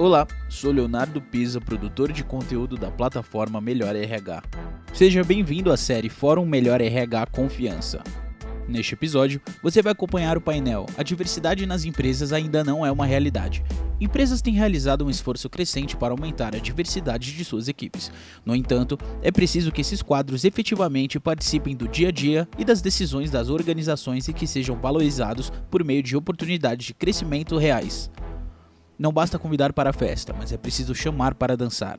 Olá, sou Leonardo Pisa, produtor de conteúdo da plataforma Melhor RH. Seja bem-vindo à série Fórum Melhor RH Confiança. Neste episódio, você vai acompanhar o painel A diversidade nas empresas ainda não é uma realidade. Empresas têm realizado um esforço crescente para aumentar a diversidade de suas equipes. No entanto, é preciso que esses quadros efetivamente participem do dia a dia e das decisões das organizações e que sejam valorizados por meio de oportunidades de crescimento reais. Não basta convidar para a festa, mas é preciso chamar para dançar.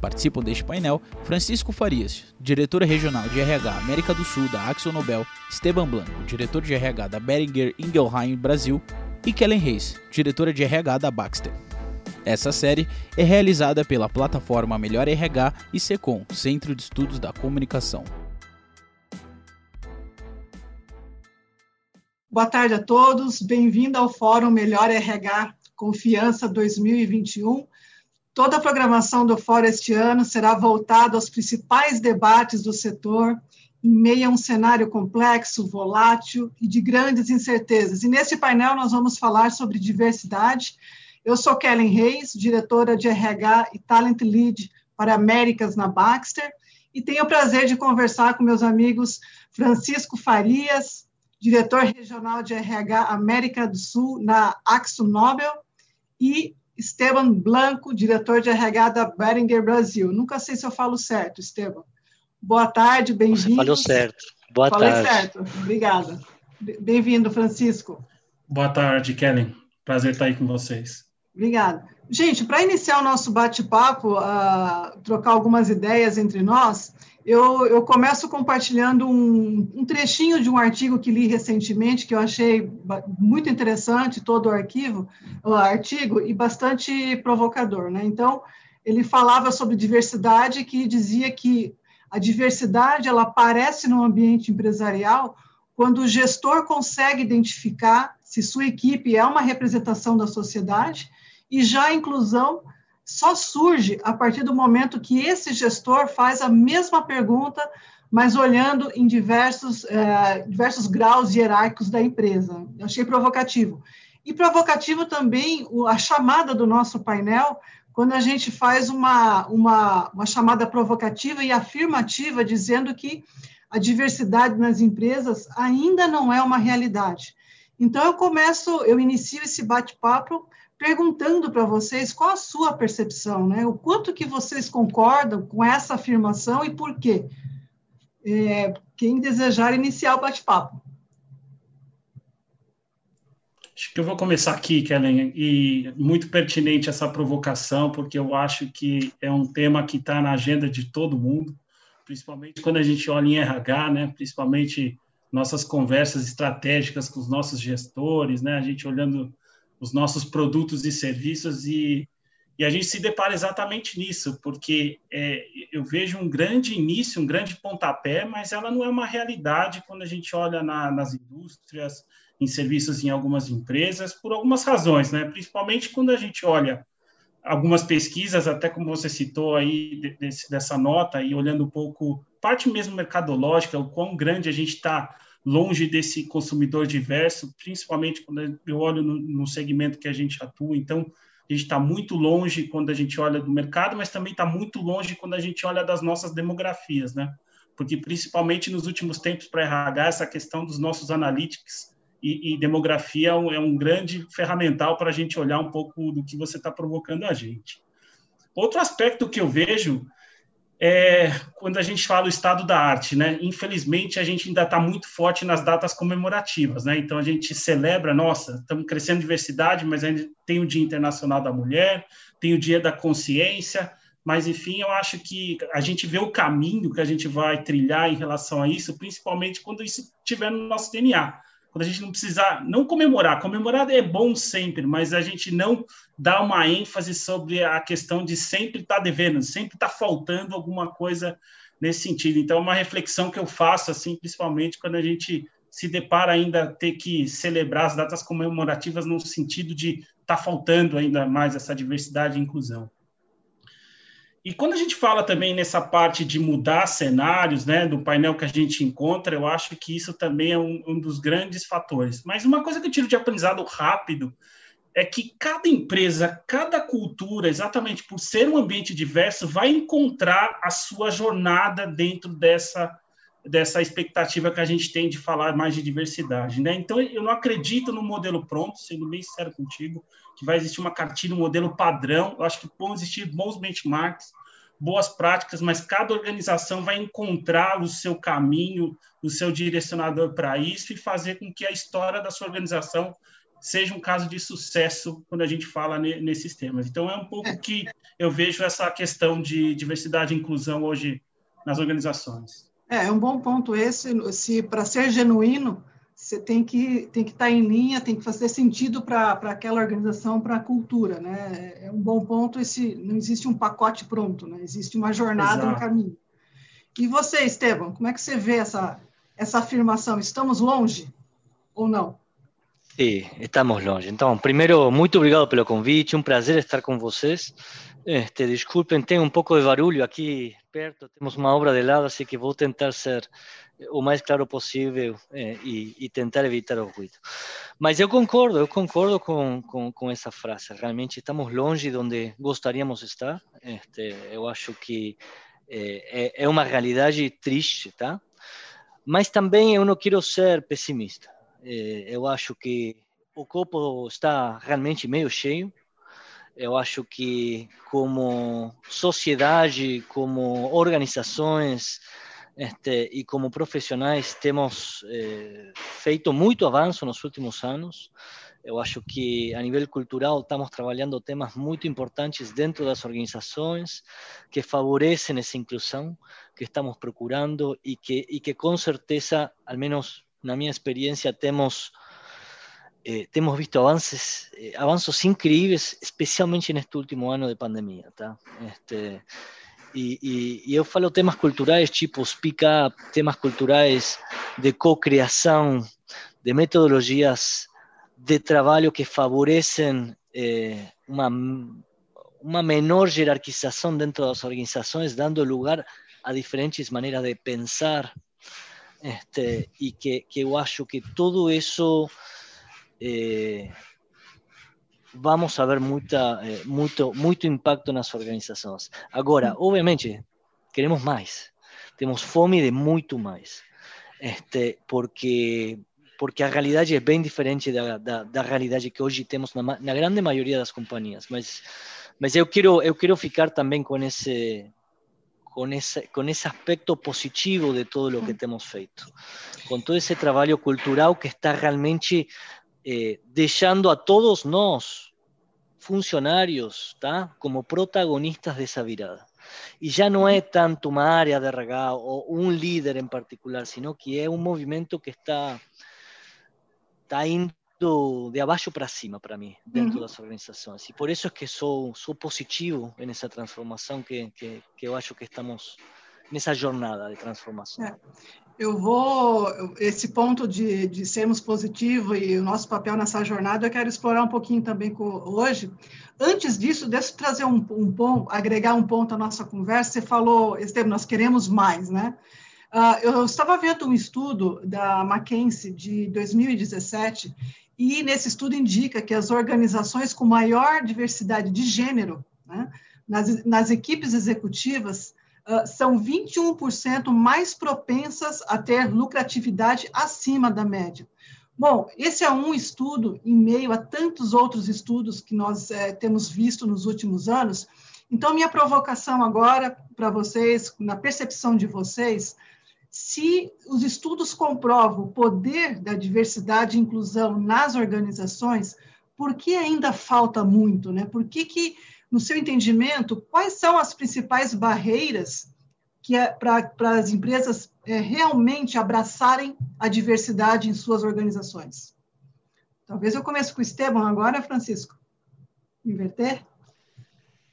Participam deste painel Francisco Farias, diretor regional de RH América do Sul da Axel Nobel, Esteban Blanco, diretor de RH da Beringer Ingelheim Brasil, e Kellen Reis, diretora de RH da Baxter. Essa série é realizada pela plataforma Melhor RH e SECOM, Centro de Estudos da Comunicação. Boa tarde a todos, bem-vindo ao Fórum Melhor RH Confiança 2021. Toda a programação do Fórum este ano será voltada aos principais debates do setor, em meio a um cenário complexo, volátil e de grandes incertezas. E nesse painel nós vamos falar sobre diversidade. Eu sou Kellen Reis, diretora de RH e Talent Lead para Américas na Baxter, e tenho o prazer de conversar com meus amigos Francisco Farias, diretor regional de RH América do Sul na Axo Nobel, e Esteban Blanco, diretor de RH da Beringer Brasil. Nunca sei se eu falo certo, Esteban. Boa tarde, bem-vindo. Falou certo. Boa Falei tarde. certo. Obrigada. Bem-vindo, Francisco. Boa tarde, Kellen. Prazer estar aí com vocês. Obrigada. Gente, para iniciar o nosso bate-papo, uh, trocar algumas ideias entre nós, eu, eu começo compartilhando um, um, trechinho de um artigo que li recentemente, que eu achei muito interessante, todo o arquivo, o artigo, e bastante provocador. Né? Então, ele falava sobre diversidade, que dizia que a diversidade ela aparece no ambiente empresarial quando o gestor consegue identificar se sua equipe é uma representação da sociedade e já a inclusão só surge a partir do momento que esse gestor faz a mesma pergunta, mas olhando em diversos, é, diversos graus hierárquicos da empresa. Eu achei provocativo. E provocativo também a chamada do nosso painel, quando a gente faz uma, uma, uma chamada provocativa e afirmativa, dizendo que a diversidade nas empresas ainda não é uma realidade. Então, eu começo, eu inicio esse bate-papo perguntando para vocês qual a sua percepção, né? O quanto que vocês concordam com essa afirmação e por quê? É, quem desejar iniciar o bate-papo. Acho que eu vou começar aqui, Kellen, e muito pertinente essa provocação, porque eu acho que é um tema que está na agenda de todo mundo, principalmente quando a gente olha em RH, né? Principalmente nossas conversas estratégicas com os nossos gestores, né? A gente olhando os nossos produtos e serviços e, e a gente se depara exatamente nisso, porque é, eu vejo um grande início, um grande pontapé, mas ela não é uma realidade quando a gente olha na, nas indústrias, em serviços em algumas empresas, por algumas razões, né? Principalmente quando a gente olha algumas pesquisas, até como você citou aí desse, dessa nota, e olhando um pouco, parte mesmo mercadológica, o quão grande a gente está longe desse consumidor diverso, principalmente quando eu olho no, no segmento que a gente atua. Então, a gente está muito longe quando a gente olha do mercado, mas também está muito longe quando a gente olha das nossas demografias, né? Porque, principalmente nos últimos tempos, para RH, essa questão dos nossos analytics e, e demografia é um, é um grande ferramental para a gente olhar um pouco do que você está provocando a gente. Outro aspecto que eu vejo é quando a gente fala o estado da arte, né? Infelizmente, a gente ainda está muito forte nas datas comemorativas, né? Então, a gente celebra, nossa, estamos crescendo diversidade, mas ainda tem o Dia Internacional da Mulher, tem o Dia da Consciência, mas, enfim, eu acho que a gente vê o caminho que a gente vai trilhar em relação a isso, principalmente quando isso estiver no nosso DNA quando a gente não precisar, não comemorar, comemorar é bom sempre, mas a gente não dá uma ênfase sobre a questão de sempre estar tá devendo, sempre estar tá faltando alguma coisa nesse sentido. Então, é uma reflexão que eu faço, assim, principalmente quando a gente se depara ainda ter que celebrar as datas comemorativas no sentido de estar tá faltando ainda mais essa diversidade e inclusão. E quando a gente fala também nessa parte de mudar cenários, né, do painel que a gente encontra, eu acho que isso também é um, um dos grandes fatores. Mas uma coisa que eu tiro de aprendizado rápido é que cada empresa, cada cultura, exatamente por ser um ambiente diverso, vai encontrar a sua jornada dentro dessa dessa expectativa que a gente tem de falar mais de diversidade, né? Então eu não acredito no modelo pronto, sendo bem sincero contigo, que vai existir uma cartilha, um modelo padrão. Eu acho que vão existir bons benchmarks, boas práticas, mas cada organização vai encontrar o seu caminho, o seu direcionador para isso e fazer com que a história da sua organização seja um caso de sucesso quando a gente fala nesses temas. Então, é um pouco que eu vejo essa questão de diversidade e inclusão hoje nas organizações. É, é um bom ponto esse. Se para ser genuíno, você tem que tem que estar tá em linha, tem que fazer sentido para aquela organização, para a cultura, né? É um bom ponto esse. Não existe um pacote pronto, né? Existe uma jornada, Exato. um caminho. E você, Esteban, como é que você vê essa essa afirmação? Estamos longe ou não? Sí, estamos longe. Entonces, primero, muy obrigado pelo convite, un placer estar con vocês. Este, desculpen, tengo un pouco de barulho aqui perto, temos uma obra de lado, así que vou tentar ser o mais claro possível eh, e, e, tentar evitar o ruído. Mas eu concordo, eu concordo com, com, com essa frase. Realmente estamos longe de onde gostaríamos estar. Este, eu acho que é, é uma realidade triste, tá? Mas também eu não quero ser pessimista. Eu acho que o copo está realmente meio cheio. Eu acho que, como sociedade, como organizações este, e como profissionais, temos eh, feito muito avanço nos últimos anos. Eu acho que, a nível cultural, estamos trabalhando temas muito importantes dentro das organizações que favorecem essa inclusão que estamos procurando e que, e que com certeza, al menos na minha experiência, temos, eh, temos visto avanços, eh, avanços incríveis, especialmente neste último ano de pandemia, tá? Este, e, e, e, falo temas culturais tipo speak up, temas culturais de co-criação, de metodologias de trabalho que favorecem eh, menor jerarquização dentro das organizações, dando lugar a diferentes maneiras de pensar este, que, que acho que todo eso eh, vamos a ver muita, eh, muito, muito impacto nas organizações. Agora, obviamente, queremos mais. Temos fome de muito mais. Este, porque porque a realidade é bem diferente da, da, da realidade que hoje temos na, na, grande maioria das companhias. Mas, mas eu quero eu quero ficar também com esse con ese, con ese aspecto positivo de todo lo que hemos feito, con todo ese trabajo cultural que está realmente eh, dejando a todos nos funcionarios ¿tá? como protagonistas de esa virada. Y ya no es tanto una área de regalo o un líder en particular, sino que es un movimiento que está, está de abaixo para cima para mim, dentro uhum. das organizações. E por isso é que sou, sou positivo nessa transformação que, que, que eu acho que estamos nessa jornada de transformação. É. Eu vou, esse ponto de, de sermos positivos e o nosso papel nessa jornada, eu quero explorar um pouquinho também com, hoje. Antes disso, deixa eu trazer um, um ponto, agregar um ponto à nossa conversa. Você falou, Estevam, nós queremos mais, né? Uh, eu estava vendo um estudo da McKinsey de 2017 e nesse estudo indica que as organizações com maior diversidade de gênero, né, nas, nas, equipes executivas, uh, são 21% mais propensas a ter lucratividade acima da média. Bom, esse é um estudo em meio a tantos outros estudos que nós é, temos visto nos últimos anos. Então, minha provocação agora para vocês, na percepção de vocês, se os estudos comprovam o poder da diversidade e inclusão nas organizações, por que ainda falta muito? Né? Por que, que no seu entendimento, quais são as principais barreiras que é para as empresas é, realmente abraçarem a diversidade em suas organizações? Talvez eu comece com o Esteban agora, Francisco. Inverter?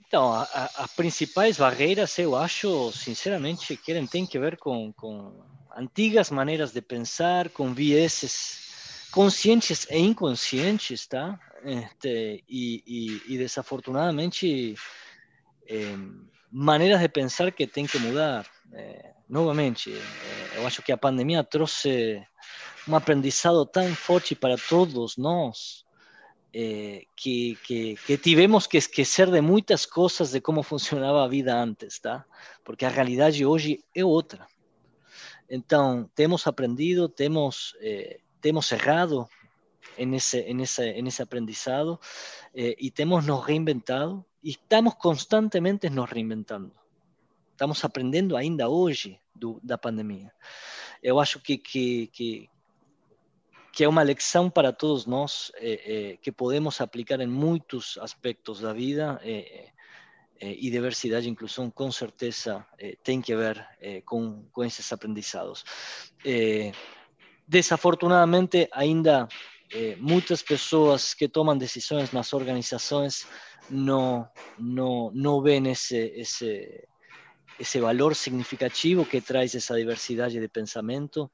Então, as principais barreiras, eu acho, sinceramente, que têm que ver com, com antigas maneiras de pensar, com vieses conscientes e inconscientes, tá? Este, e, e, e, desafortunadamente, eh, maneiras de pensar que tem que mudar. Eh, novamente, eh, eu acho que a pandemia trouxe um aprendizado tão forte para todos nós, eh, que, que, que, tivemos que esquecer de muitas coisas de como funcionava a vida antes, tá? Porque a realidade hoje é outra. Então, temos aprendido, temos, eh, temos errado en ese, en ese, en ese aprendizado eh, y temos nos reinventado y estamos constantemente nos reinventando. Estamos aprendendo ainda hoje do, da pandemia. Eu acho que, que, que, que é uma lição para todos nós eh, eh, que podemos aplicar em muitos aspectos da vida eh, e diversidade e inclusão com certeza tem que ver com, com esses aprendizados. desafortunadamente ainda muchas personas que toman decisiones en las organizaciones no, no, no ven ese, ese, ese valor significativo que trae esa diversidad de pensamiento,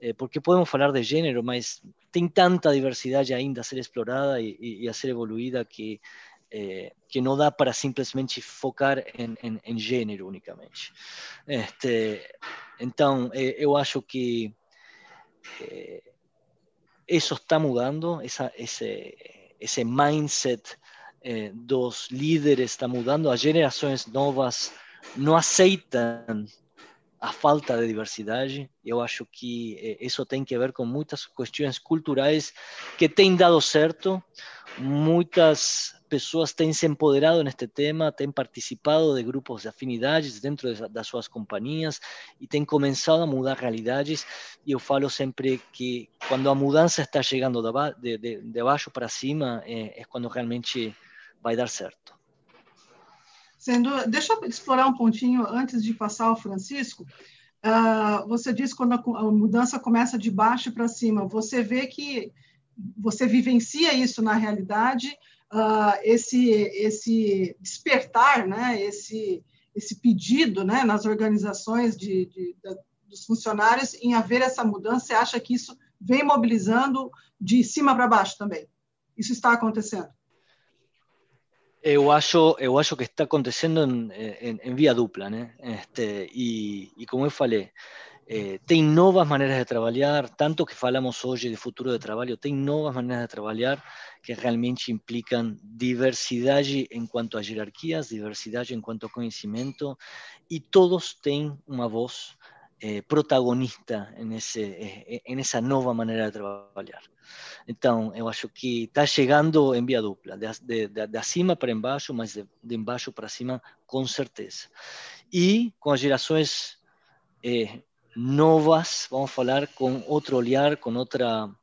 eh, porque podemos hablar de género, mas tem tanta diversidad ainda a ser explorada y, a ser evoluída que, eh, que no da para simplemente focar en, en, en género únicamente. Este, então, eh, eu acho que eso está mudando, ese mindset eh, dos líderes está mudando, as gerações novas não aceitam a falta de diversidade. Eu acho que eh, isso tem que ver com muitas questões culturais que têm dado certo, muitas pessoas têm se empoderado neste tema, têm participado de grupos de afinidades dentro de, das suas companhias e têm começado a mudar realidades. E eu falo sempre que quando a mudança está chegando de, de, de baixo para cima, é, é quando realmente vai dar certo. Sendo, deixa eu explorar um pontinho antes de passar ao Francisco. Uh, você disse quando a, a mudança começa de baixo para cima. Você vê que você vivencia isso na realidade uh, esse, esse despertar, né, esse, esse pedido né, nas organizações de, de, de, dos funcionários em haver essa mudança, você acha que isso vem mobilizando de cima para baixo também? Isso está acontecendo? Eu acho, eu acho que está acontecendo em, em, em via dupla, né? Este, e, e como eu falei, eh, tem novas maneiras de trabalhar, tanto que falamos hoje de futuro de trabalho, tem novas maneiras de trabalhar que realmente implicam diversidade em quanto a hierarquias, diversidade em quanto a conhecimento, e todos têm uma voz eh, protagonista nesse, eh, nessa nova maneira de trabalhar. Então, eu acho que está chegando em via dupla, de, de, de, acima para embaixo, mas de, de embaixo para cima, com certeza. E com as gerações eh, novas, vamos falar con otro olhar, con otra,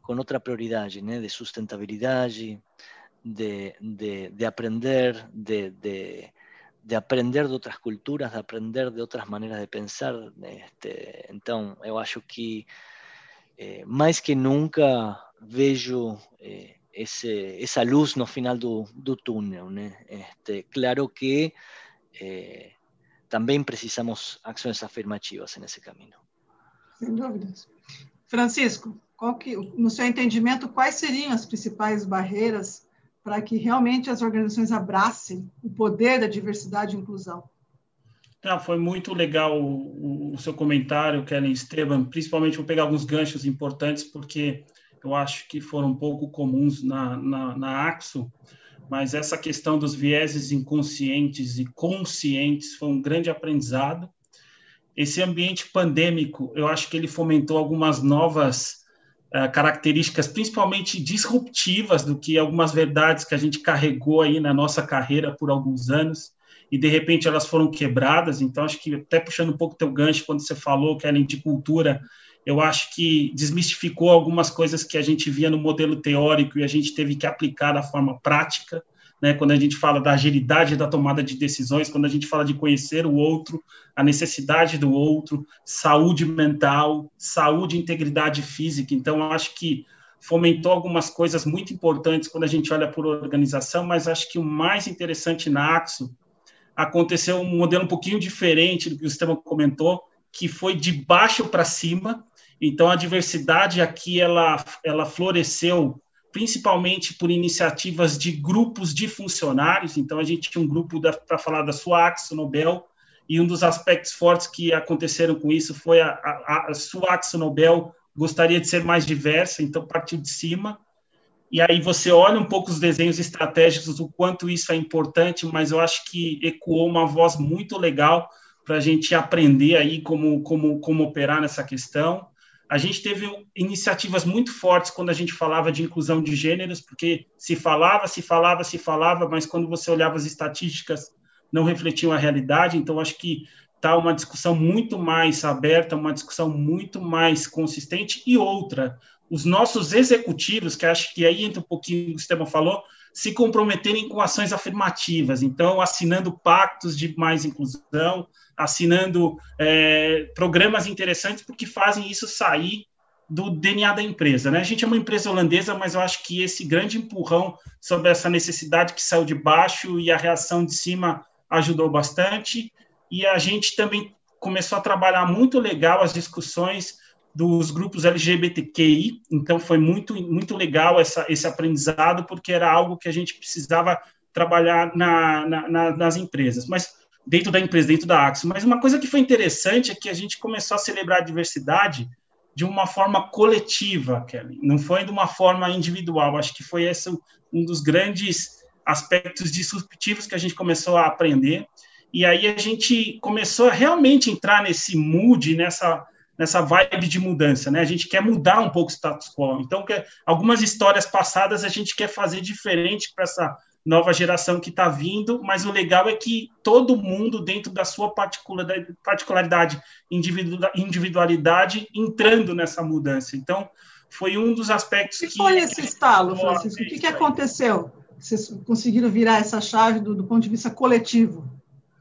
con otra prioridad, de sustentabilidad, de, de, de aprender, de, de, de, aprender de otras culturas, de aprender de otras maneras de pensar. Este, entonces, eu acho que eh, más que nunca vejo eh, ese, esa luz no final do, do túnel. Este, claro que eh, também precisamos ações afirmativas nesse caminho. Sem dúvidas. Francisco, que, no seu entendimento, quais seriam as principais barreiras para que realmente as organizações abracem o poder da diversidade e inclusão? Ah, foi muito legal o, o, seu comentário, Kellen Esteban. Principalmente, vou pegar alguns ganchos importantes, porque eu acho que foram um pouco comuns na, na, na AXO mas essa questão dos vieses inconscientes e conscientes foi um grande aprendizado. Esse ambiente pandêmico, eu acho que ele fomentou algumas novas uh, características, principalmente disruptivas, do que algumas verdades que a gente carregou aí na nossa carreira por alguns anos, e de repente elas foram quebradas. Então, acho que até puxando um pouco teu gancho, quando você falou, Kellen, de cultura, eu acho que desmistificou algumas coisas que a gente via no modelo teórico e a gente teve que aplicar da forma prática, né? Quando a gente fala da agilidade da tomada de decisões, quando a gente fala de conhecer o outro, a necessidade do outro, saúde mental, saúde e integridade física. Então, eu acho que fomentou algumas coisas muito importantes quando a gente olha por organização, mas acho que o mais interessante na Axo aconteceu um modelo um pouquinho diferente do que o Estevam comentou, que foi de baixo para cima, então, a diversidade aqui ela, ela floresceu principalmente por iniciativas de grupos de funcionários. Então, a gente tinha um grupo para falar da Suax, Nobel, e um dos aspectos fortes que aconteceram com isso foi a, a, a Suax Nobel gostaria de ser mais diversa, então partiu de cima. e aí você olha um pouco os desenhos estratégicos, o quanto isso é importante, mas eu acho que ecoou uma voz muito legal para a gente aprender aí como, como, como operar nessa questão. A gente teve iniciativas muito fortes quando a gente falava de inclusão de gêneros, porque se falava, se falava, se falava, mas quando você olhava as estatísticas, não refletiam a realidade. Então, acho que está uma discussão muito mais aberta, uma discussão muito mais consistente. E outra, os nossos executivos, que acho que aí entra um pouquinho o que o Esteban falou, se comprometerem com ações afirmativas, então assinando pactos de mais inclusão, assinando é, programas interessantes, porque fazem isso sair do DNA da empresa. Né? A gente é uma empresa holandesa, mas eu acho que esse grande empurrão sobre essa necessidade que saiu de baixo e a reação de cima ajudou bastante. E a gente também começou a trabalhar muito legal as discussões dos grupos LGBTQI, então foi muito, muito legal essa, esse aprendizado, porque era algo que a gente precisava trabalhar na, na, na, nas empresas, mas dentro da empresa, dentro da Axo. Mas uma coisa que foi interessante é que a gente começou a celebrar a diversidade de uma forma coletiva, Kelly, não foi de uma forma individual, acho que foi esse um dos grandes aspectos disruptivos que a gente começou a aprender, e aí a gente começou a realmente entrar nesse mood, nessa nessa vibe de mudança, né? A gente quer mudar um pouco o status quo. Então, que, algumas histórias passadas a gente quer fazer diferente para essa nova geração que está vindo, mas o legal é que todo mundo, dentro da sua particularidade, individualidade, entrando nessa mudança. Então, foi um dos aspectos que... que foi esse estalo, Francisco? O que, que aconteceu? Vocês conseguiram virar essa chave do, do ponto de vista coletivo?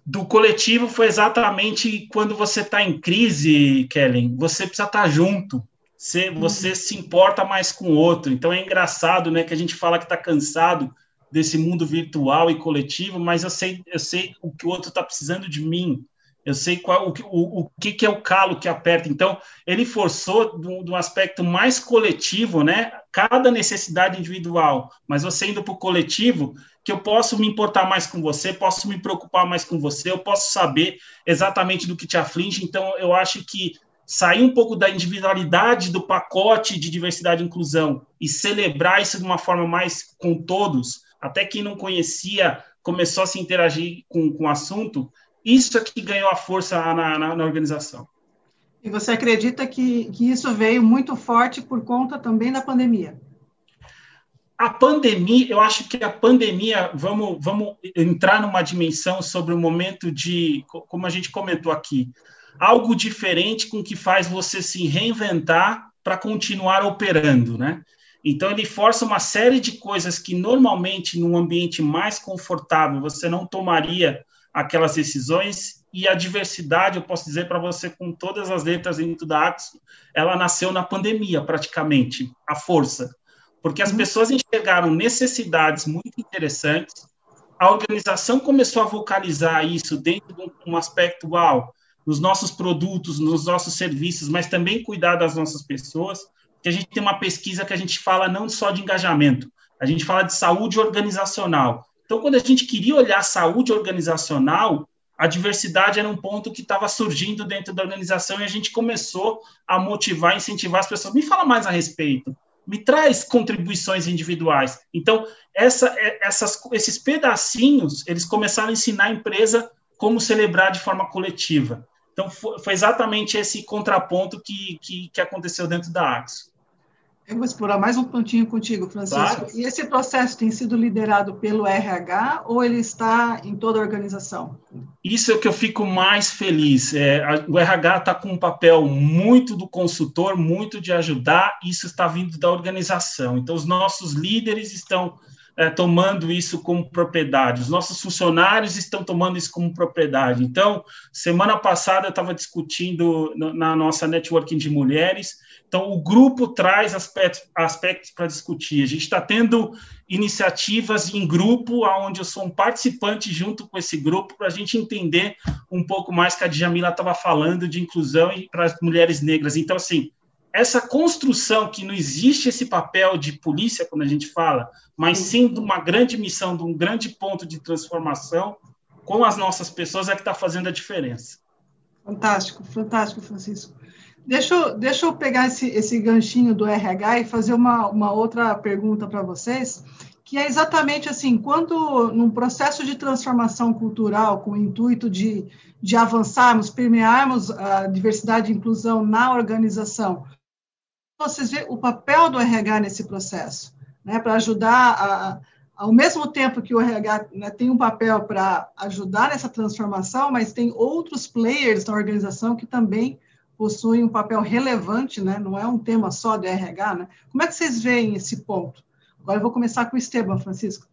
Do coletivo foi exatamente quando você está em crise, Kellen, você precisa estar tá junto. Você, uhum. você se importa mais com o outro. Então é engraçado, né, que a gente fala que está cansado desse mundo virtual e coletivo, mas eu sei, eu sei o que o outro está precisando de mim eu sei qual, o, o, o que, que, é o calo que aperta. Então, ele forçou de um aspecto mais coletivo, né? Cada necessidade individual, mas você indo para o coletivo, que eu posso me importar mais com você, posso me preocupar mais com você, eu posso saber exatamente do que te aflige. Então, eu acho que sair um pouco da individualidade do pacote de diversidade e inclusão e celebrar isso de uma forma mais com todos, até quem não conhecia começou a se interagir com, com o assunto, isso é que ganhou a força na, na, na organização. E você acredita que, que isso veio muito forte por conta também da pandemia? A pandemia, eu acho que a pandemia, vamos, vamos entrar numa dimensão sobre o momento de, como a gente comentou aqui, algo diferente com que faz você se reinventar para continuar operando, né? Então ele força uma série de coisas que normalmente num ambiente mais confortável você não tomaria aquelas decisões e a diversidade, eu posso dizer para você com todas as letras dentro da Axo, ela nasceu na pandemia, praticamente, a força. Porque as uhum. pessoas enxergaram necessidades muito interessantes, a organização começou a vocalizar isso dentro de um aspecto, uau, nos nossos produtos, nos nossos serviços, mas também cuidar das nossas pessoas, que a gente tem uma pesquisa que a gente fala não só de engajamento, a gente fala de saúde organizacional. Então, quando a gente queria olhar saúde organizacional, a diversidade era um ponto que estava surgindo dentro da organização e a gente começou a motivar, incentivar as pessoas. Me fala mais a respeito, me traz contribuições individuais. Então, essa, é, essas, esses pedacinhos, eles começaram a ensinar a empresa como celebrar de forma coletiva. Então, foi, foi exatamente esse contraponto que, que, que aconteceu dentro da Axo. Eu vou explorar mais um pontinho contigo, Francisco. E esse processo tem sido liderado pelo RH ou ele está em toda a organização? Isso é o que eu fico mais feliz. É, a, o RH está com um papel muito do consultor, muito de ajudar. Isso está vindo da organização. Então, os nossos líderes estão é, tomando isso como propriedade, os nossos funcionários estão tomando isso como propriedade. Então, semana passada eu estava discutindo na nossa networking de mulheres então, o grupo traz aspectos, aspectos para discutir. A gente está tendo iniciativas em grupo, onde eu sou um participante junto com esse grupo, para a gente entender um pouco mais que a Djamila estava falando de inclusão para as mulheres negras. Então, assim, essa construção que não existe esse papel de polícia, quando a gente fala, mas sim de uma grande missão, de um grande ponto de transformação com as nossas pessoas, é que está fazendo a diferença. Fantástico, fantástico, Francisco. Deixa eu, deixa eu pegar esse, esse ganchinho do RH e fazer uma, uma outra pergunta para vocês, que é exatamente assim, quando num processo de transformação cultural com o intuito de, de avançarmos, permearmos a diversidade e inclusão na organização, vocês veem o papel do RH nesse processo, né, para ajudar a, ao mesmo tempo que o RH né, tem um papel para ajudar nessa transformação, mas tem outros players na organização que também possuem um papel relevante, né? não é um tema só do RH. Né? Como é que vocês veem esse ponto? Agora eu vou começar com o Esteban, Francisco.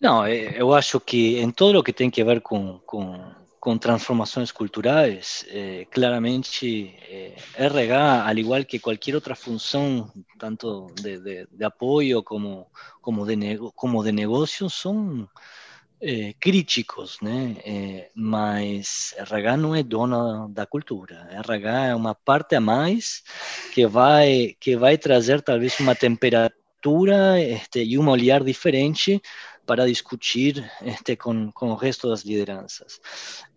Não, eu acho que em todo o que tem a ver com, com con transformaciones culturales. Eh, claramente, eh, RH, al igual que cualquier otra función, tanto de, apoyo como, como, de, como de negocio, son eh, críticos, ¿no? mas RH no es dona da cultura. RH es una parte a más que va que vai trazer talvez uma temperatura este, y un olhar diferente para discutir este, con, con el resto de las lideranzas.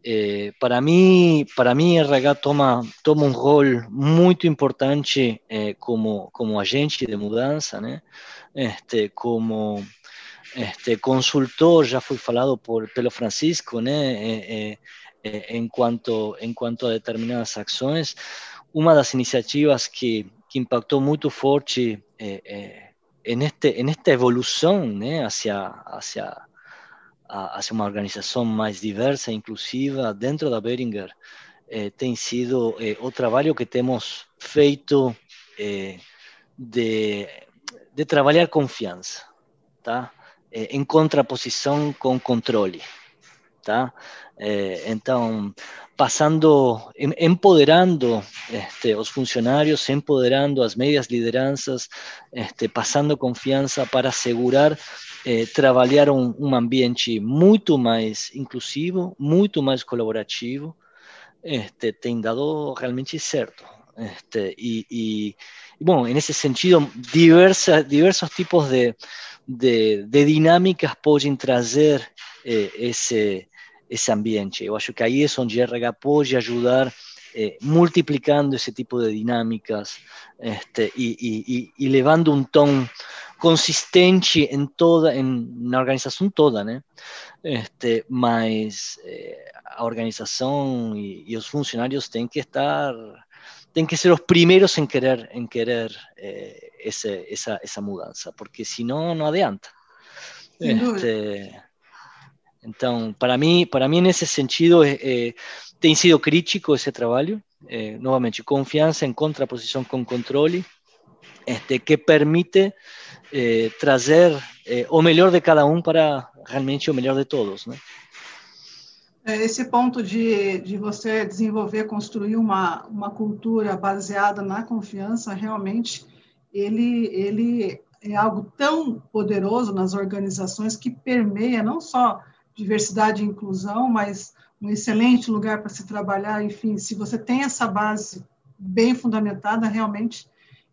Eh, para mí, para mí RH toma, toma un rol muy importante eh, como, como agente de mudanza, ¿no? este, como este, consultor, ya fue falado por Pelo Francisco, ¿no? Eh, en, cuanto, en cuanto a determinadas acciones. Una de las iniciativas que, que impactó muy fuerte en, este, en esta evolución hacia, hacia, hacia una organización más diversa inclusiva dentro de Beringer eh, tem sido eh, o trabalho que temos feito eh, de, de trabalhar confiança, tá? Eh, em contraposição com controle, tá? Eh, então, pasando, em, empoderando este, os funcionários, empoderando as médias lideranças, este, passando confiança para assegurar eh, trabalhar um, um, ambiente muito mais inclusivo, muito mais colaborativo, este, tem dado realmente certo. Este, e, e, bom, nesse sentido, diversa, diversos tipos de, de, de dinâmicas podem trazer eh, ambiente. Eu acho que aí é onde RH pode ajudar eh, multiplicando esse tipo de dinâmicas este, e, e, e, levando um tom consistente em toda, em, na organização toda, né? Este, mas eh, a organização e, e, os funcionários têm que estar, têm que ser os primeiros em querer, em querer eh, esse, essa, essa mudança, porque senão não adianta. Este, então, para mim, para mim nesse sentido, eh, tem sido crítico esse trabalho. Eh, novamente, confiança em contraposição com controle, este, que permite eh, trazer eh, o melhor de cada um para realmente o melhor de todos, né? Esse ponto de, de você desenvolver, construir uma, uma cultura baseada na confiança, realmente, ele, ele é algo tão poderoso nas organizações que permeia não só diversidade e inclusão, mas um excelente lugar para se trabalhar. Enfim, se você tem essa base bem fundamentada, realmente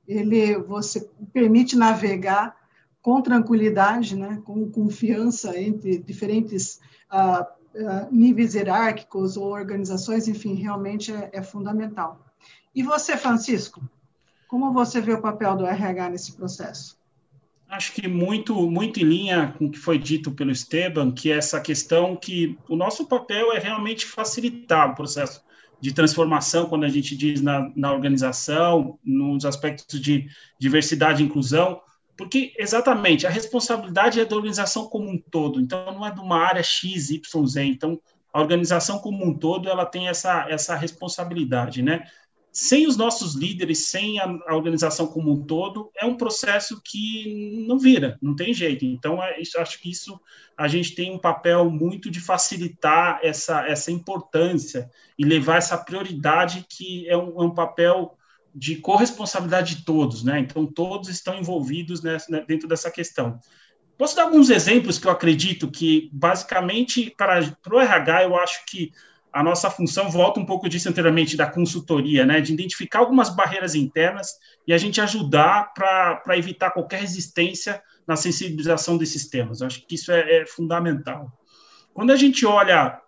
ele você permite navegar com tranquilidade, né, com confiança entre diferentes uh, níveis hierárquicos ou organizações, enfim, realmente é, é, fundamental. E você, Francisco, como você vê o papel do RH nesse processo? Acho que muito, muito em linha com o que foi dito pelo Esteban, que é essa questão que o nosso papel é realmente facilitar o processo de transformação, quando a gente diz na, na organização, nos aspectos de diversidade e inclusão, porque exatamente a responsabilidade é da organização como um todo, então não é de uma área X, Y, Z. Então a organização como um todo ela tem essa, essa responsabilidade, né? Sem os nossos líderes, sem a, a organização como um todo, é um processo que não vira, não tem jeito. Então, é, acho que isso a gente tem um papel muito de facilitar essa, essa importância e levar essa prioridade que é um, é um papel de corresponsabilidade de todos, né? Então, todos estão envolvidos nessa, né, dentro dessa questão. Posso dar alguns exemplos que eu acredito que, basicamente, para, para o RH, eu acho que a nossa função volta um pouco disso anteriormente, da consultoria, né? De identificar algumas barreiras internas e a gente ajudar para evitar qualquer resistência na sensibilização desses temas. Eu acho que isso é, é fundamental. Quando a gente olha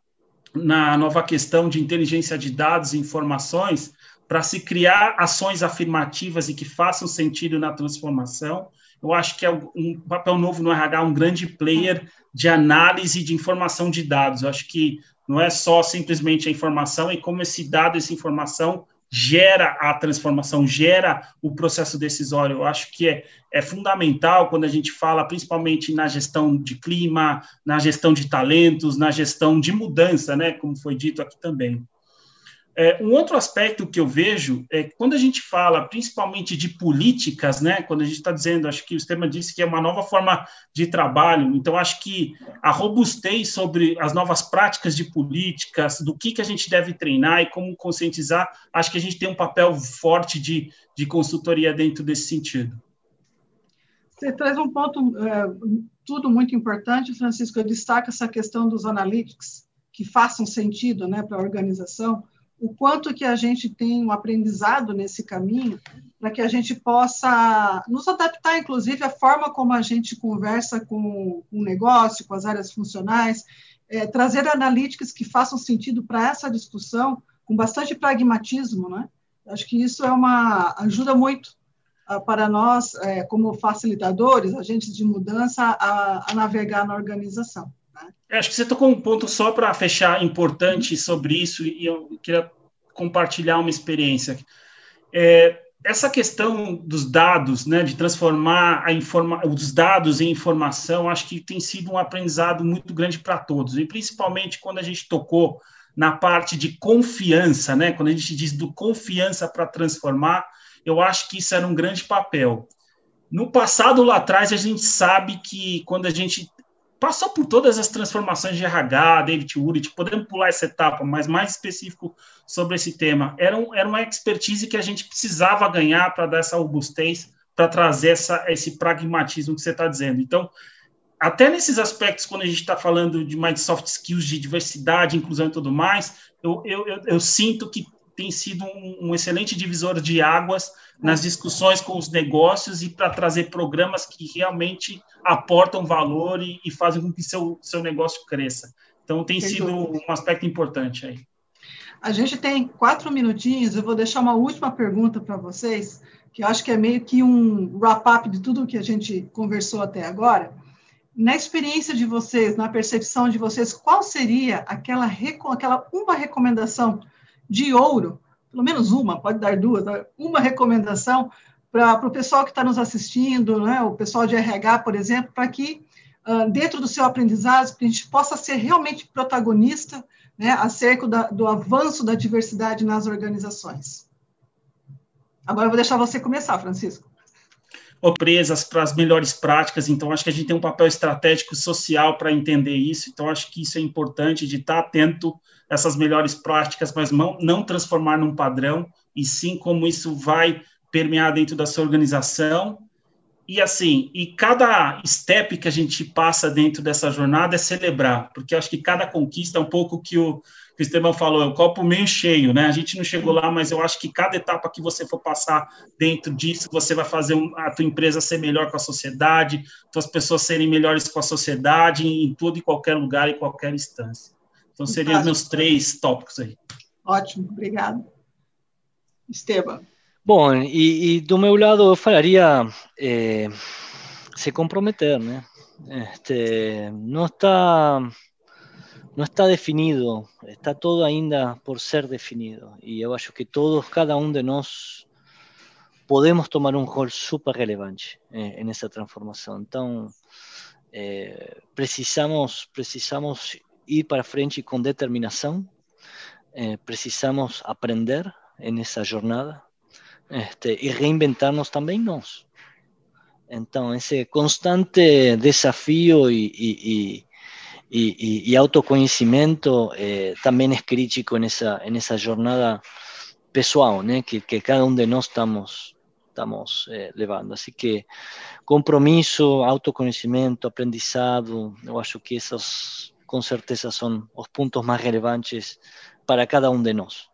na nova questão de inteligência de dados e informações para se criar ações afirmativas e que façam sentido na transformação. Eu acho que é um papel novo no RH, um grande player de análise de informação de dados. Eu acho que não é só simplesmente a informação e como esse dado, essa informação gera a transformação, gera o processo decisório. Eu acho que é, é fundamental quando a gente fala, principalmente na gestão de clima, na gestão de talentos, na gestão de mudança, né, como foi dito aqui também. É, um outro aspecto que eu vejo é quando a gente fala principalmente de políticas, né, quando a gente está dizendo, acho que o sistema disse que é uma nova forma de trabalho, então acho que a robustez sobre as novas práticas de políticas, do que, que a gente deve treinar e como conscientizar, acho que a gente tem um papel forte de, de consultoria dentro desse sentido. Você traz um ponto, é, tudo muito importante, Francisco, eu destaco essa questão dos analytics, que façam sentido né, para a organização, o quanto que a gente tem um aprendizado nesse caminho, para que a gente possa nos adaptar, inclusive, à forma como a gente conversa com o negócio, com as áreas funcionais, é, trazer analíticas que façam sentido para essa discussão, com bastante pragmatismo, né? Acho que isso é uma ajuda muito uh, para nós, é, como facilitadores, agentes de mudança, a, a navegar na organização. Acho que você tocou um ponto só para fechar importante sobre isso e eu queria compartilhar uma experiência. É, essa questão dos dados, né, de transformar a informa os dados em informação, acho que tem sido um aprendizado muito grande para todos, e principalmente quando a gente tocou na parte de confiança, né, quando a gente diz do confiança para transformar, eu acho que isso era um grande papel. No passado, lá atrás, a gente sabe que quando a gente passou por todas as transformações de RH, David Wood, podemos pular essa etapa, mas mais específico sobre esse tema. Era, um, era uma expertise que a gente precisava ganhar para dar essa robustez, para trazer essa, esse pragmatismo que você está dizendo. Então, até nesses aspectos, quando a gente está falando de mais soft skills, de diversidade, inclusão e tudo mais, eu, eu, eu, eu sinto que tem sido um, um, excelente divisor de águas nas discussões com os negócios e para trazer programas que realmente aportam valor e, e, fazem com que seu, seu negócio cresça. Então, tem sido um aspecto importante aí. A gente tem quatro minutinhos, eu vou deixar uma última pergunta para vocês, que eu acho que é meio que um wrap-up de tudo que a gente conversou até agora. Na experiência de vocês, na percepção de vocês, qual seria aquela, aquela uma recomendação de ouro, pelo menos uma, pode dar duas, uma recomendação para o pessoal que está nos assistindo, né, o pessoal de RH, por exemplo, para que, uh, dentro do seu aprendizado, a gente possa ser realmente protagonista né, acerca da, do avanço da diversidade nas organizações. Agora eu vou deixar você começar, Francisco. Presas para as melhores práticas, então acho que a gente tem um papel estratégico social para entender isso, então acho que isso é importante de estar tá atento essas melhores práticas, mas não, transformar num padrão, e sim como isso vai permear dentro da sua organização. E assim, e cada step que a gente passa dentro dessa jornada é celebrar, porque acho que cada conquista é um pouco que o, que o Esteban falou, é o copo meio cheio, né? A gente não chegou lá, mas eu acho que cada etapa que você for passar dentro disso, você vai fazer a tua empresa ser melhor com a sociedade, tuas pessoas serem melhores com a sociedade, em tudo e qualquer lugar e qualquer instância. Então, seriam os meus três tópicos aí. Ótimo, obrigado. Esteban. Bom, e, e, do meu lado eu falaria eh, se comprometer, né? Este, não está não está definido, está todo ainda por ser definido. E eu acho que todos, cada um de nós, podemos tomar um rol super relevante eh, nessa transformação. Então, eh, precisamos, precisamos ir para frente com determinação, eh, precisamos aprender nessa jornada este, y reinventarnos también nos. Entonces, ese constante desafío y, y, y, y autoconocimiento eh, también es crítico en esa, en esa jornada pessoal, ¿no? que, que, cada uno de nosotros estamos, estamos eh, levando. Así que compromiso, autoconocimiento, aprendizado, yo acho que esos con certeza son los puntos más relevantes para cada uno de nosotros.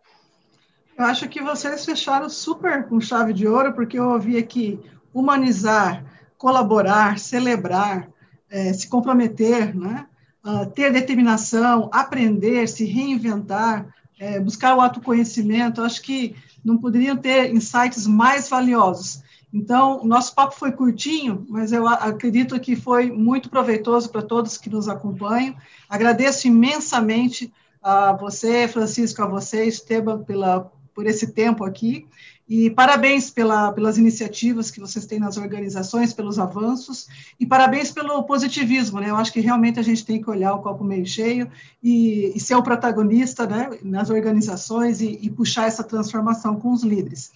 Eu acho que vocês fecharam super com chave de ouro, porque eu ouvi aqui humanizar, colaborar, celebrar, é, se comprometer, né? uh, ter determinação, aprender, se reinventar, é, buscar o autoconhecimento, acho que não poderiam ter insights mais valiosos. Então, o nosso papo foi curtinho, mas eu acredito que foi muito proveitoso para todos que nos acompanham. Agradeço imensamente a você, Francisco, a você, Esteban, pela, por esse tempo aqui. E parabéns pela, pelas iniciativas que vocês têm nas organizações, pelos avanços, e parabéns pelo positivismo, né? Eu acho que realmente a gente tem que olhar o copo meio cheio e, e ser o protagonista né, nas organizações e, e, puxar essa transformação com os líderes.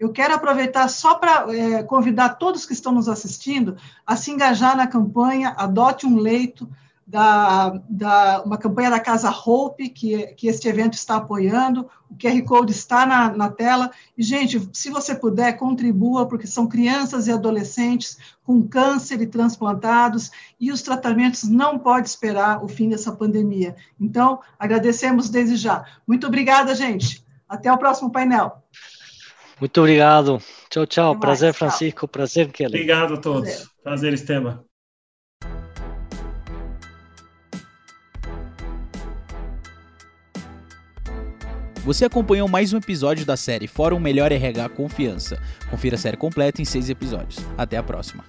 Eu quero aproveitar só para é, convidar todos que estão nos assistindo a se engajar na campanha Adote um Leito, da, da, uma campanha da Casa Hope, que, que este evento está apoiando, o QR Code está na, na tela, e, gente, se você puder, contribua, porque são crianças e adolescentes com câncer e transplantados, e os tratamentos não podem esperar o fim dessa pandemia. Então, agradecemos desde já. Muito obrigada, gente. Até o próximo painel. Muito obrigado. Tchau, tchau. Prazer, Francisco. Prazer, Kelly. Obrigado a todos. Prazer, Prazer Esteban. Você acompanhou mais um episódio da série Fórum Melhor RH Confiança. Confira a série completa em seis episódios. Até a próxima.